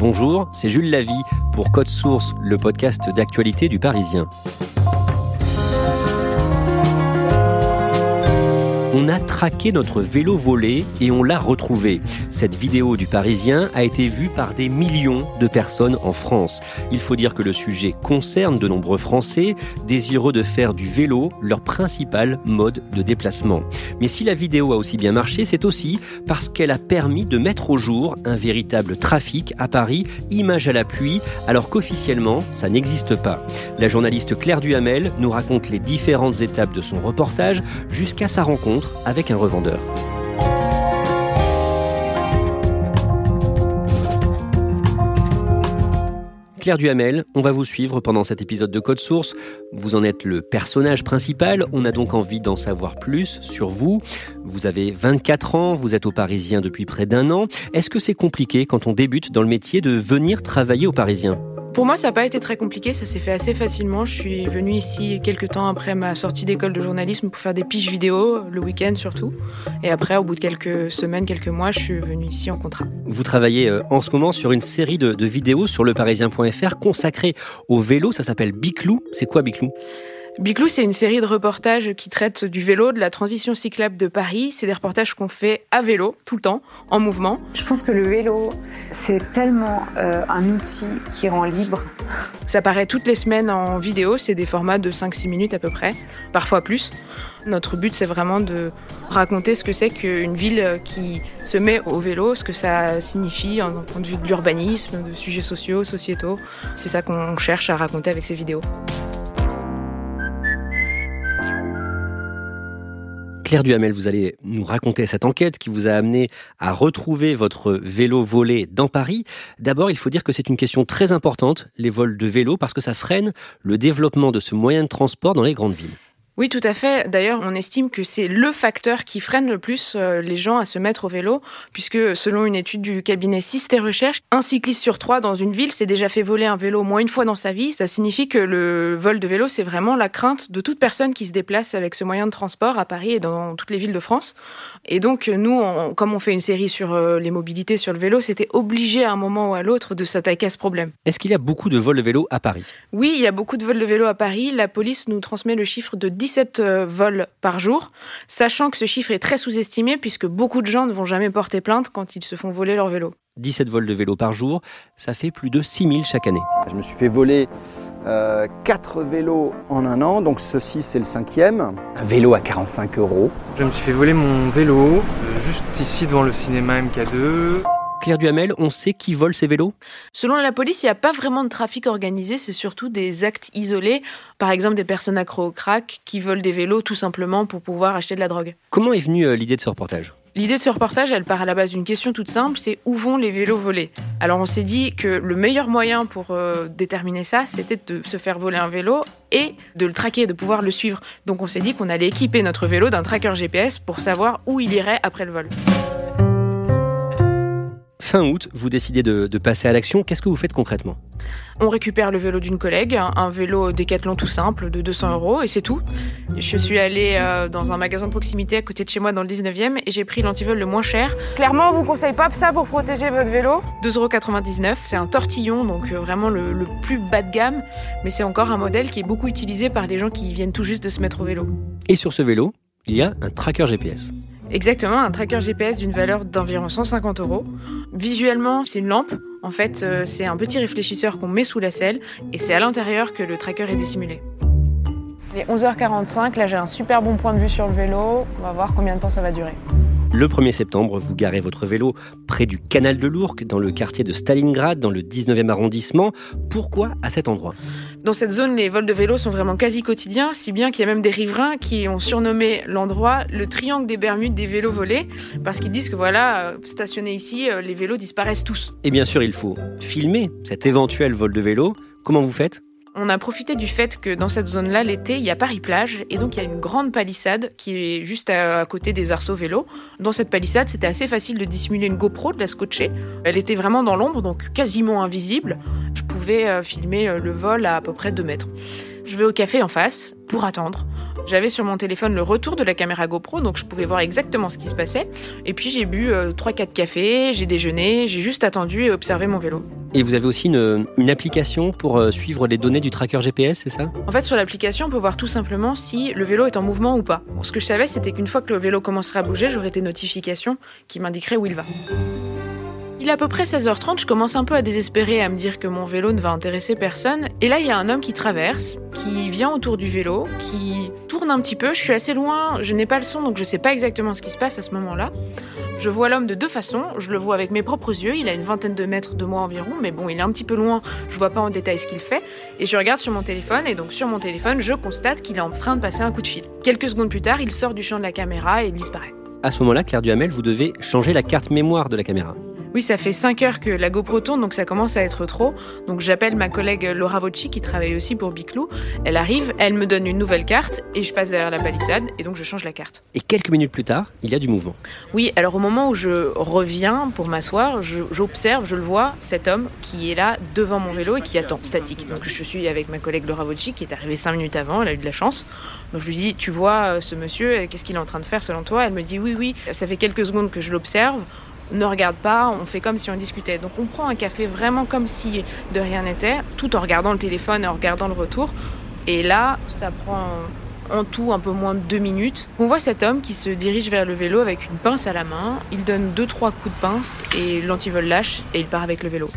Bonjour, c'est Jules Lavie pour Code Source, le podcast d'actualité du Parisien. On a traqué notre vélo volé et on l'a retrouvé. Cette vidéo du Parisien a été vue par des millions de personnes en France. Il faut dire que le sujet concerne de nombreux Français désireux de faire du vélo leur principal mode de déplacement. Mais si la vidéo a aussi bien marché, c'est aussi parce qu'elle a permis de mettre au jour un véritable trafic à Paris, image à l'appui, alors qu'officiellement, ça n'existe pas. La journaliste Claire Duhamel nous raconte les différentes étapes de son reportage jusqu'à sa rencontre avec un revendeur. Duhamel, on va vous suivre pendant cet épisode de Code Source. Vous en êtes le personnage principal, on a donc envie d'en savoir plus sur vous. Vous avez 24 ans, vous êtes au Parisien depuis près d'un an. Est-ce que c'est compliqué quand on débute dans le métier de venir travailler au Parisien? Pour moi, ça n'a pas été très compliqué, ça s'est fait assez facilement. Je suis venue ici quelques temps après ma sortie d'école de journalisme pour faire des piges vidéo, le week-end surtout. Et après, au bout de quelques semaines, quelques mois, je suis venue ici en contrat. Vous travaillez euh, en ce moment sur une série de, vidéos sur leparisien.fr consacrée au vélo, ça s'appelle Biclou. C'est quoi Biclou? Biclou, c'est une série de reportages qui traitent du vélo, de la transition cyclable de Paris. C'est des reportages qu'on fait à vélo, tout le temps, en mouvement. Je pense que le vélo, c'est tellement euh, un outil qui rend libre. Ça paraît toutes les semaines en vidéo, c'est des formats de 5-6 minutes à peu près, parfois plus. Notre but, c'est vraiment de raconter ce que c'est qu'une ville qui se met au vélo, ce que ça signifie en point de vue de l'urbanisme, de sujets sociaux, sociétaux. C'est ça qu'on cherche à raconter avec ces vidéos. Claire Duhamel, vous allez nous raconter cette enquête qui vous a amené à retrouver votre vélo volé dans Paris. D'abord, il faut dire que c'est une question très importante, les vols de vélo, parce que ça freine le développement de ce moyen de transport dans les grandes villes. Oui, tout à fait. D'ailleurs, on estime que c'est le facteur qui freine le plus euh, les gens à se mettre au vélo, puisque selon une étude du cabinet Systé Recherche, un cycliste sur trois dans une ville s'est déjà fait voler un vélo au moins une fois dans sa vie. Ça signifie que le vol de vélo, c'est vraiment la crainte de toute personne qui se déplace avec ce moyen de transport à Paris et dans toutes les villes de France. Et donc, nous, comme on fait une série sur euh, les mobilités sur le vélo, c'était obligé à un moment ou à l'autre de s'attaquer à ce problème. Est-ce qu'il y a beaucoup de vols de vélo à Paris? Oui, il y a beaucoup de vols de vélo à Paris. La police nous transmet le chiffre de 17 euh, vols par jour, sachant que ce chiffre est très sous-estimé puisque beaucoup de gens ne vont jamais porter plainte quand ils se font voler leur vélo. 17 vols de vélo par jour, ça fait plus de 6000 chaque année. Je me suis fait voler euh, 4 vélos en un an, donc ceci c'est le cinquième. Un vélo à 45 euros. Je me suis fait voler mon vélo, euh, juste ici devant le cinéma MK2. Claire Duhamel, on sait qui vole ces vélos? Selon la police, il n'y a pas vraiment de trafic organisé, c'est surtout des actes isolés. Par exemple, des personnes accro au crack qui volent des vélos tout simplement pour pouvoir acheter de la drogue. Comment est venue euh, l'idée de ce reportage? L'idée de ce reportage, elle part à la base d'une question toute simple, c'est où vont les vélos volés? Alors on s'est dit que le meilleur moyen pour euh, déterminer ça, c'était de se faire voler un vélo et de le traquer, de pouvoir le suivre. Donc on s'est dit qu'on allait équiper notre vélo d'un tracker GPS pour savoir où il irait après le vol. Fin août, vous décidez de, de passer à l'action. Qu'est-ce que vous faites concrètement? On récupère le vélo d'une collègue, un, vélo Décathlon tout simple de 200 euros et c'est tout. Je suis allée euh, dans un magasin de proximité à côté de chez moi dans le 19e et j'ai pris l'antivol le moins cher. Clairement, on vous conseille pas ça pour protéger votre vélo? 2,99€, c'est un tortillon, donc euh, vraiment le, le plus bas de gamme, mais c'est encore un modèle qui est beaucoup utilisé par les gens qui viennent tout juste de se mettre au vélo. Et sur ce vélo, il y a un tracker GPS. Exactement, un tracker GPS d'une valeur d'environ 150 euros. Visuellement, c'est une lampe. En fait, euh, c'est un petit réfléchisseur qu'on met sous la selle et c'est à l'intérieur que le tracker est dissimulé. Il est 11h45, là j'ai un super bon point de vue sur le vélo. On va voir combien de temps ça va durer. Le 1er septembre, vous garez votre vélo près du canal de l'Ourcq, dans le quartier de Stalingrad, dans le 19e arrondissement. Pourquoi à cet endroit? Dans cette zone, les vols de vélos sont vraiment quasi quotidiens, si bien qu'il y a même des riverains qui ont surnommé l'endroit le triangle des Bermudes des vélos volés, parce qu'ils disent que voilà, euh, stationnés ici, euh, les vélos disparaissent tous. Et bien sûr, il faut filmer cet éventuel vol de vélo. Comment vous faites? On a profité du fait que dans cette zone-là, l'été, il y a Paris-Plage, et donc il y a une grande palissade qui est juste à, côté des arceaux vélos. Dans cette palissade, c'était assez facile de dissimuler une GoPro, de la scotcher. Elle était vraiment dans l'ombre, donc quasiment invisible. Je pouvais euh, filmer euh, le vol à à peu près 2 mètres. Je vais au café en face pour attendre. J'avais sur mon téléphone le retour de la caméra GoPro, donc je pouvais voir exactement ce qui se passait. Et puis j'ai bu 3-4 euh, cafés, j'ai déjeuné, j'ai juste attendu et observé mon vélo. Et vous avez aussi une, une application pour euh, suivre les données du tracker GPS, c'est ça? En fait, sur l'application, on peut voir tout simplement si le vélo est en mouvement ou pas. ce que je savais, c'était qu'une fois que le vélo commencerait à bouger, j'aurais des notifications qui m'indiqueraient où il va. Il est à peu près 16h30, je commence un peu à désespérer, à me dire que mon vélo ne va intéresser personne. Et là, il y a un homme qui traverse, qui vient autour du vélo, qui tourne un petit peu. Je suis assez loin, je n'ai pas le son, donc je ne sais pas exactement ce qui se passe à ce moment-là. Je vois l'homme de deux façons. Je le vois avec mes propres yeux. Il a une vingtaine de mètres de moi environ, mais bon, il est un petit peu loin. Je vois pas en détail ce qu'il fait. Et je regarde sur mon téléphone, et donc sur mon téléphone, je constate qu'il est en train de passer un coup de fil. Quelques secondes plus tard, il sort du champ de la caméra et il disparaît. À ce moment-là, Claire Duhamel, vous devez changer la carte mémoire de la caméra. Oui, ça fait 5 heures que la GoPro tourne, donc ça commence à être trop. Donc j'appelle ma collègue Laura Vocci, qui travaille aussi pour Biclou. Elle arrive, elle me donne une nouvelle carte, et je passe derrière la palissade, et donc je change la carte. Et quelques minutes plus tard, il y a du mouvement. Oui, alors au moment où je reviens pour m'asseoir, j'observe, je, le vois, cet homme qui est là devant mon vélo et qui attend, statique. Donc je suis avec ma collègue Laura Vocci, qui est arrivée 5 minutes avant, elle a eu de la chance. Donc je lui dis, tu vois euh, ce monsieur, qu'est-ce qu'il est en train de faire selon toi? Elle me dit, oui, oui, ça fait quelques secondes que je l'observe ne regarde pas, on fait comme si on discutait. Donc on prend un café vraiment comme si de rien n'était, tout en regardant le téléphone et en regardant le retour. Et là, ça prend en tout un peu moins de deux minutes. On voit cet homme qui se dirige vers le vélo avec une pince à la main. Il donne deux trois coups de pince et l'antivol lâche et il part avec le vélo.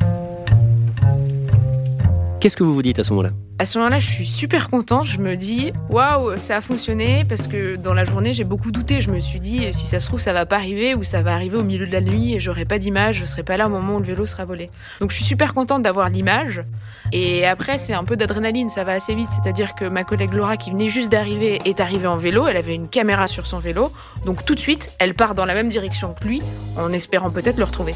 Qu'est-ce que vous vous dites à ce moment-là? À ce moment-là, je suis super contente. Je me dis, waouh, ça a fonctionné parce que dans la journée, j'ai beaucoup douté. Je me suis dit, si ça se trouve, ça va pas arriver ou ça va arriver au milieu de la nuit et j'aurai pas d'image, je serai pas là au moment où le vélo sera volé. Donc, je suis super contente d'avoir l'image. Et après, c'est un peu d'adrénaline, ça va assez vite. C'est-à-dire que ma collègue Laura, qui venait juste d'arriver, est arrivée en vélo. Elle avait une caméra sur son vélo. Donc, tout de suite, elle part dans la même direction que lui en espérant peut-être le retrouver.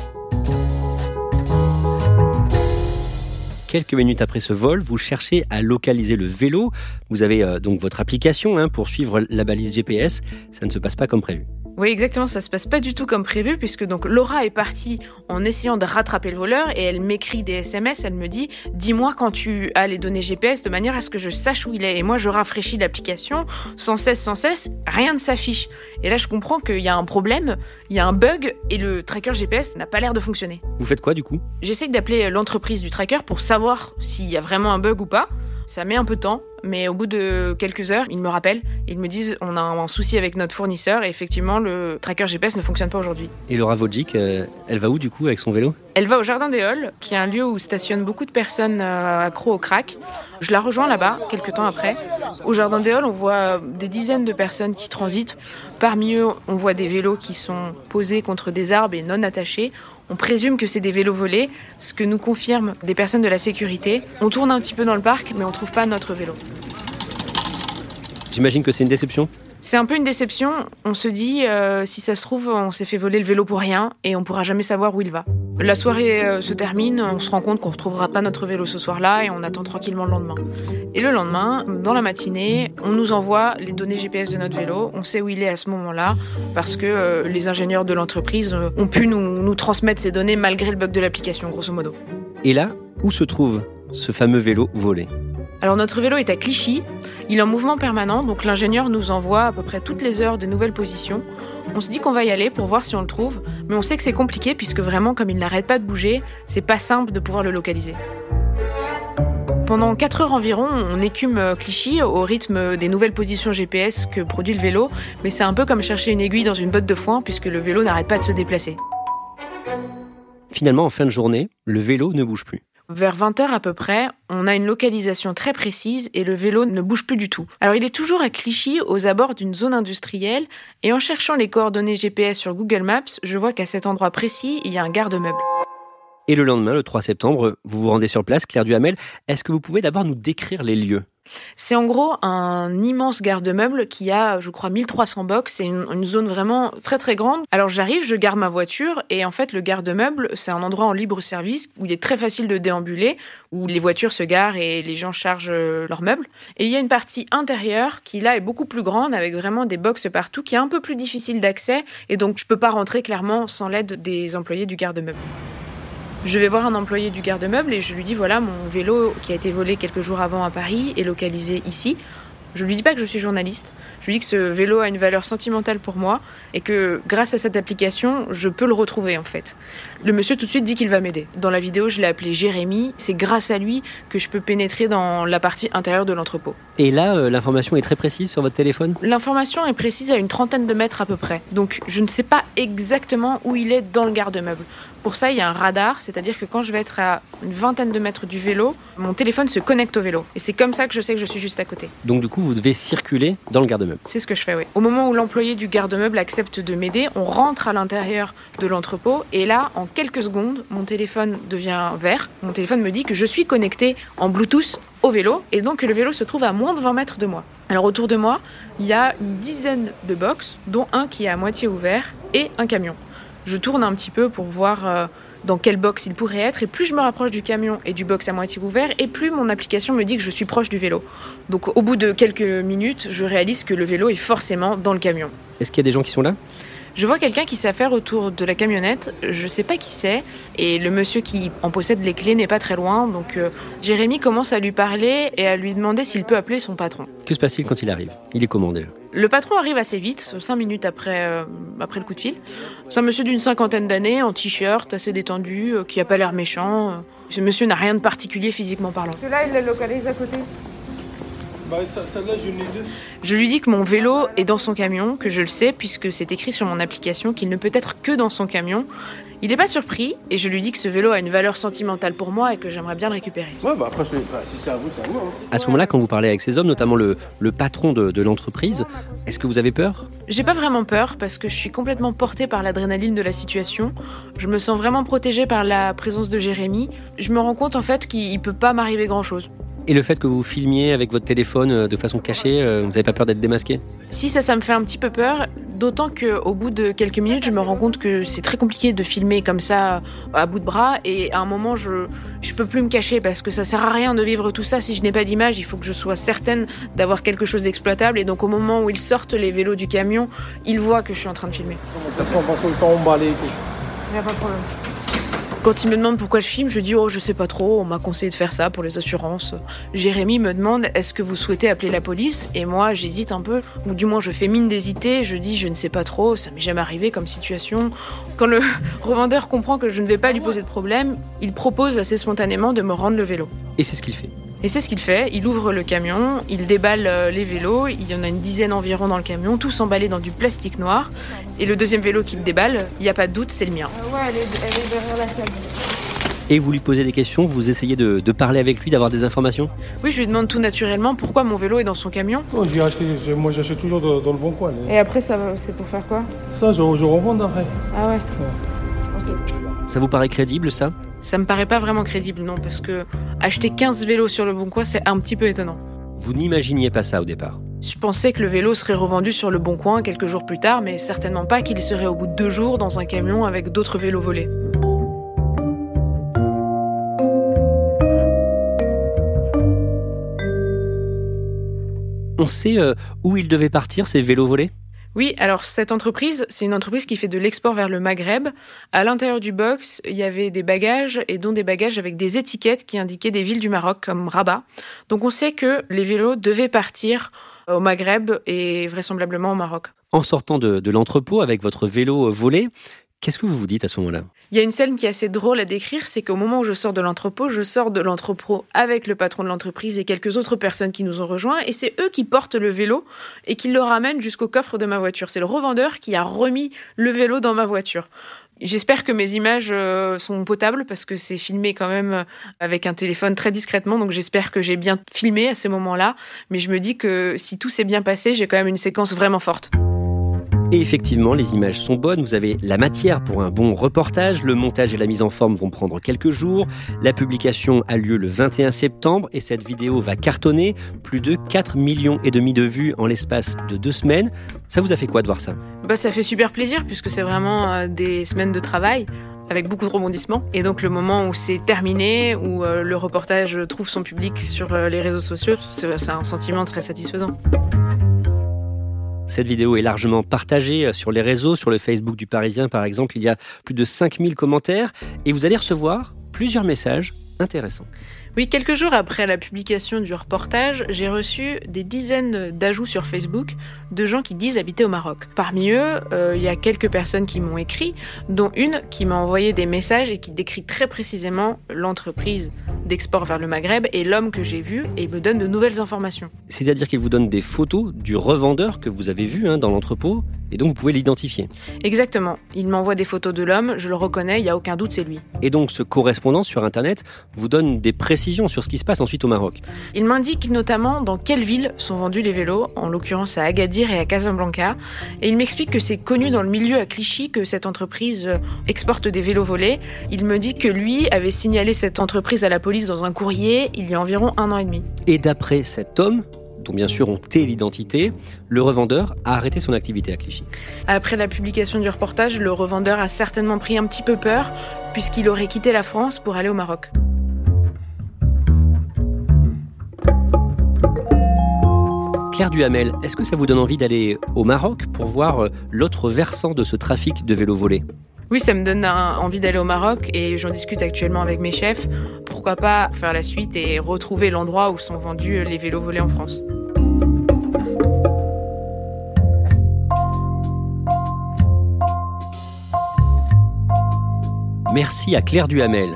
Quelques minutes après ce vol, vous cherchez à localiser le vélo. Vous avez euh, donc votre application hein, pour suivre la balise GPS. Ça ne se passe pas comme prévu. Oui, exactement, ça se passe pas du tout comme prévu puisque donc Laura est partie en essayant de rattraper le voleur et elle m'écrit des SMS, elle me dit "Dis-moi quand tu as les données GPS de manière à ce que je sache où il est." Et moi je rafraîchis l'application sans cesse sans cesse, rien ne s'affiche. Et là je comprends qu'il y a un problème, il y a un bug et le tracker GPS n'a pas l'air de fonctionner. Vous faites quoi du coup? J'essaie d'appeler l'entreprise du tracker pour savoir s'il y a vraiment un bug ou pas. Ça met un peu de temps, mais au bout de quelques heures, ils me rappellent, ils me disent on a un souci avec notre fournisseur et effectivement le tracker GPS ne fonctionne pas aujourd'hui. Et Laura Vodjik, euh, elle va où du coup avec son vélo? Elle va au Jardin des Halles, qui est un lieu où stationnent beaucoup de personnes euh, accro au crack. Je la rejoins là-bas quelques temps après. Au Jardin des Halles, on voit des dizaines de personnes qui transitent. Parmi eux, on voit des vélos qui sont posés contre des arbres et non attachés. On présume que c'est des vélos volés, ce que nous confirment des personnes de la sécurité. On tourne un petit peu dans le parc, mais on trouve pas notre vélo. J'imagine que c'est une déception c'est un peu une déception. On se dit, euh, si ça se trouve, on s'est fait voler le vélo pour rien et on pourra jamais savoir où il va. La soirée euh, se termine, on se rend compte qu'on retrouvera pas notre vélo ce soir-là et on attend tranquillement le lendemain. Et le lendemain, dans la matinée, on nous envoie les données GPS de notre vélo. On sait où il est à ce moment-là parce que euh, les ingénieurs de l'entreprise ont pu nous, nous transmettre ces données malgré le bug de l'application, grosso modo. Et là, où se trouve ce fameux vélo volé? Alors notre vélo est à Clichy, il est en mouvement permanent, donc l'ingénieur nous envoie à peu près toutes les heures de nouvelles positions. On se dit qu'on va y aller pour voir si on le trouve, mais on sait que c'est compliqué puisque vraiment comme il n'arrête pas de bouger, c'est pas simple de pouvoir le localiser. Pendant 4 heures environ, on écume euh, Clichy au rythme des nouvelles positions GPS que produit le vélo, mais c'est un peu comme chercher une aiguille dans une botte de foin puisque le vélo n'arrête pas de se déplacer. Finalement, en fin de journée, le vélo ne bouge plus. Vers 20h à peu près, on a une localisation très précise et le vélo ne bouge plus du tout. Alors il est toujours à Clichy, aux abords d'une zone industrielle, et en cherchant les coordonnées GPS sur Google Maps, je vois qu'à cet endroit précis, il y a un garde-meuble. Et le lendemain, le 3 septembre, vous vous rendez sur place, Claire Duhamel. Est-ce que vous pouvez d'abord nous décrire les lieux? C'est en gros un immense garde-meuble qui a, je crois, 1300 box. C'est une, zone vraiment très très grande. Alors j'arrive, je garde ma voiture et en fait le garde-meuble, c'est un endroit en libre service où il est très facile de déambuler, où les voitures se garent et les gens chargent euh, leurs meubles. Et il y a une partie intérieure qui là est beaucoup plus grande avec vraiment des box partout, qui est un peu plus difficile d'accès et donc je peux pas rentrer clairement sans l'aide des employés du garde-meuble. Je vais voir un employé du garde-meuble et je lui dis voilà, mon vélo qui a été volé quelques jours avant à Paris est localisé ici. Je lui dis pas que je suis journaliste. Je lui dis que ce vélo a une valeur sentimentale pour moi et que grâce à cette application, je peux le retrouver en fait. Le monsieur tout de suite dit qu'il va m'aider. Dans la vidéo, je l'ai appelé Jérémy. C'est grâce à lui que je peux pénétrer dans la partie intérieure de l'entrepôt. Et là, euh, l'information est très précise sur votre téléphone? L'information est précise à une trentaine de mètres à peu près. Donc je ne sais pas exactement où il est dans le garde-meuble. Pour ça, il y a un radar, c'est-à-dire que quand je vais être à une vingtaine de mètres du vélo, mon téléphone se connecte au vélo. Et c'est comme ça que je sais que je suis juste à côté. Donc du coup, vous devez circuler dans le garde-meuble. C'est ce que je fais, oui. Au moment où l'employé du garde-meuble accepte de m'aider, on rentre à l'intérieur de l'entrepôt et là, en quelques secondes, mon téléphone devient vert. Mon téléphone me dit que je suis connecté en Bluetooth au vélo et donc que le vélo se trouve à moins de 20 mètres de moi. Alors autour de moi, il y a une dizaine de box, dont un qui est à moitié ouvert et un camion je tourne un petit peu pour voir euh, dans quel box il pourrait être. Et plus je me rapproche du camion et du box à moitié ouvert, et plus mon application me dit que je suis proche du vélo. Donc au bout de quelques minutes, je réalise que le vélo est forcément dans le camion. Est-ce qu'il y a des gens qui sont là? Je vois quelqu'un qui s'affaire autour de la camionnette, je sais pas qui c'est, et le monsieur qui en possède les clés n'est pas très loin, donc euh, Jérémy commence à lui parler et à lui demander s'il peut appeler son patron. Que se passe-t-il quand il arrive? Il est comment déjà? Le patron arrive assez vite, cinq minutes après, euh, après le coup de fil. C'est un monsieur d'une cinquantaine d'années, en t-shirt, assez détendu, euh, qui a pas l'air méchant. Ce monsieur n'a rien de particulier physiquement parlant. Là, il le localise à côté bah, je lui dis que mon vélo est dans son camion, que je le sais puisque c'est écrit sur mon application qu'il ne peut être que dans son camion. Il n'est pas surpris et je lui dis que ce vélo a une valeur sentimentale pour moi et que j'aimerais bien le récupérer. Ouais, bah après, si c'est à vous, c'est à vous. Hein. À ce moment-là, quand vous parlez avec ces hommes, notamment le, le patron de, de l'entreprise, est-ce que vous avez peur? J'ai pas vraiment peur parce que je suis complètement portée par l'adrénaline de la situation. Je me sens vraiment protégée par la présence de Jérémy. Je me rends compte en fait qu'il peut pas m'arriver grand-chose. Et le fait que vous filmiez avec votre téléphone euh, de façon cachée, euh, vous n'avez pas peur d'être démasqué Si, ça, ça me fait un petit peu peur. D'autant qu'au bout de quelques minutes, je me rends compte que c'est très compliqué de filmer comme ça à bout de bras. Et à un moment, je je peux plus me cacher parce que ça sert à rien de vivre tout ça si je n'ai pas d'image. Il faut que je sois certaine d'avoir quelque chose d'exploitable. Et donc au moment où ils sortent les vélos du camion, ils voient que je suis en train de filmer. De toute façon, on Il n'y a pas de problème. Quand il me demande pourquoi je filme, je dis oh je sais pas trop, on m'a conseillé de faire ça pour les assurances. Jérémy me demande est-ce que vous souhaitez appeler la police? Et moi j'hésite un peu ou du moins je fais mine d'hésiter, je dis je ne sais pas trop, ça m'est jamais arrivé comme situation. Quand le revendeur comprend que je ne vais pas lui poser de problème, il propose assez spontanément de me rendre le vélo. Et c'est ce qu'il fait. Et c'est ce qu'il fait. Il ouvre le camion, il déballe euh, les vélos. Il y en a une dizaine environ dans le camion, tous emballés dans du plastique noir. Et le deuxième vélo qu'il déballe, il n'y a pas de doute, c'est le mien. Euh, ouais, elle est, derrière la salle. Et vous lui posez des questions, vous essayez de, parler avec lui, d'avoir des informations? Oui, je lui demande tout naturellement pourquoi mon vélo est dans son camion. Oh, moi j'achète toujours dans, le bon coin. Et après, ça, c'est pour faire quoi? Ça, je, je revends après. Ah ouais. Ça vous paraît crédible ça? Ça me paraît pas vraiment crédible, non, parce que acheter 15 vélos sur le bon coin, c'est un petit peu étonnant. Vous n'imaginiez pas ça au départ Je pensais que le vélo serait revendu sur le bon coin quelques jours plus tard, mais certainement pas qu'il serait au bout de deux jours dans un camion avec d'autres vélos volés. On sait euh, où ils devaient partir, ces vélos volés? Oui, alors cette entreprise, c'est une entreprise qui fait de l'export vers le Maghreb. À l'intérieur du box, il y avait des bagages et dont des bagages avec des étiquettes qui indiquaient des villes du Maroc comme Rabat. Donc on sait que les vélos devaient partir au Maghreb et vraisemblablement au Maroc. En sortant de, de l'entrepôt avec votre vélo volé, Qu'est-ce que vous vous dites à ce moment-là? Il y a une scène qui est assez drôle à décrire, c'est qu'au moment où je sors de l'entrepôt, je sors de l'entrepôt avec le patron de l'entreprise et quelques autres personnes qui nous ont rejoints, et c'est eux qui portent le vélo et qui le ramènent jusqu'au coffre de ma voiture. C'est le revendeur qui a remis le vélo dans ma voiture. J'espère que mes images euh, sont potables parce que c'est filmé quand même euh, avec un téléphone très discrètement, donc j'espère que j'ai bien filmé à ce moment-là. Mais je me dis que si tout s'est bien passé, j'ai quand même une séquence vraiment forte. Et effectivement, les images sont bonnes, vous avez la matière pour un bon reportage, le montage et la mise en forme vont prendre quelques jours, la publication a lieu le 21 septembre et cette vidéo va cartonner, plus de 4 millions et demi de vues en l'espace de deux semaines. Ça vous a fait quoi de voir ça? Bah, Ça fait super plaisir puisque c'est vraiment euh, des semaines de travail avec beaucoup de rebondissements. Et donc le moment où c'est terminé, où euh, le reportage trouve son public sur euh, les réseaux sociaux, c'est un sentiment très satisfaisant. Cette vidéo est largement partagée euh, sur les réseaux, sur le Facebook du Parisien par exemple. Il y a plus de 5000 commentaires et vous allez recevoir plusieurs messages intéressants. Oui, quelques jours après la publication du reportage, j'ai reçu des dizaines d'ajouts sur Facebook de gens qui disent habiter au Maroc. Parmi eux, euh, il y a quelques personnes qui m'ont écrit, dont une qui m'a envoyé des messages et qui décrit très précisément l'entreprise d'export vers le Maghreb et l'homme que j'ai vu et me donne de nouvelles informations. C'est-à-dire qu'il vous donne des photos du revendeur que vous avez vu hein, dans l'entrepôt? Et donc vous pouvez l'identifier. Exactement. Il m'envoie des photos de l'homme, je le reconnais, il n'y a aucun doute, c'est lui. Et donc ce correspondant sur Internet vous donne des précisions sur ce qui se passe ensuite au Maroc. Il m'indique notamment dans quelles villes sont vendus les vélos, en l'occurrence à Agadir et à Casablanca. Et il m'explique que c'est connu dans le milieu à Clichy que cette entreprise euh, exporte des vélos volés. Il me dit que lui avait signalé cette entreprise à la police dans un courrier il y a environ un an et demi. Et d'après cet homme, dont bien sûr on tait l'identité, le revendeur a arrêté son activité à Clichy. Après la publication du reportage, le revendeur a certainement pris un petit peu peur, puisqu'il aurait quitté la France pour aller au Maroc. Claire Duhamel, est-ce que ça vous donne envie d'aller au Maroc pour voir euh, l'autre versant de ce trafic de vélos volés? Oui, ça me donne envie d'aller au Maroc et j'en discute actuellement avec mes chefs. Pourquoi pas faire la suite et retrouver l'endroit où sont vendus les vélos volés en France? Merci à Claire Duhamel.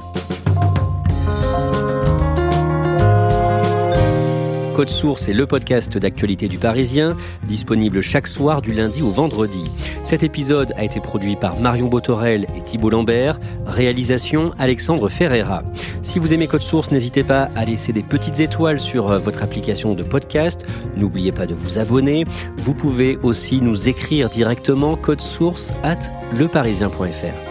Code Source est le podcast d'actualité du Parisien, disponible chaque soir du lundi au vendredi. Cet épisode a été produit par Marion Botorel et Thibault Lambert, réalisation Alexandre Ferreira. Si vous aimez Code Source, n'hésitez pas à laisser des petites étoiles sur euh, votre application de podcast. N'oubliez pas de vous abonner. Vous pouvez aussi nous écrire directement code source at leparisien.fr.